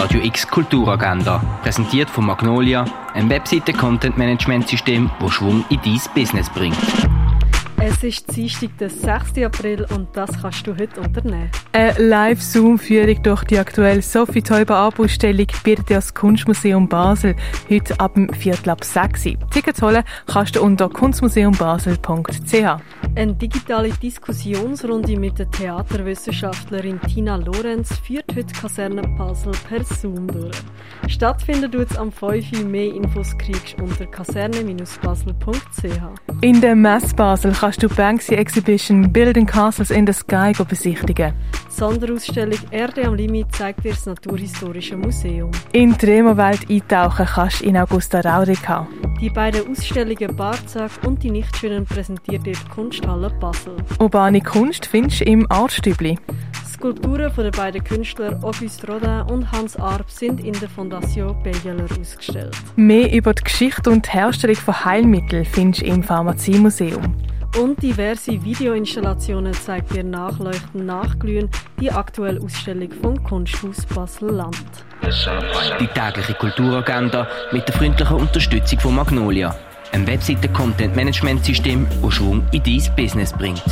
Radio X Kulturagenda, präsentiert von Magnolia, ein Webseite-Content-Management-System, das Schwung in dein Business bringt. Es ist Dienstag, der 6. April und das kannst du heute unternehmen. Eine Live-Zoom-Führung durch die aktuelle Sophie Teuber dir das Kunstmuseum Basel heute ab dem Viertel ab 6 Tickets holen kannst du unter kunstmuseumbasel.ch. Eine digitale Diskussionsrunde mit der Theaterwissenschaftlerin Tina Lorenz führt heute Kaserne Basel per Zoom durch. Stattfinden tut es am 5. Uhr. Mehr Infos kriegst du unter kaserne-basel.ch. In der Mess Basel kannst du Banksy Exhibition Building Castles in the Sky besichtigen. Die Sonderausstellung Erde am Limit zeigt dir das Naturhistorische Museum. In die Remo-Welt eintauchen kannst du in Augusta Raurica. Die beiden Ausstellungen Barzak und die Nichtschönen präsentiert dir die Kunsthalle Basel. Urbane Kunst findest du im Artstübli. Skulpturen von den beiden Künstlern Auguste Rodin und Hans Arp sind in der Fondation Begeler ausgestellt. Mehr über die Geschichte und die Herstellung von Heilmitteln findest du im Pharmaziemuseum. Und diverse Videoinstallationen zeigt dir Nachleuchten nachglühen die aktuelle Ausstellung vom Kunsthaus Basel-Land. Die tägliche Kulturagenda mit der freundlichen Unterstützung von Magnolia, ein Webseite-Content-Management-System, das Schwung in dein Business bringt.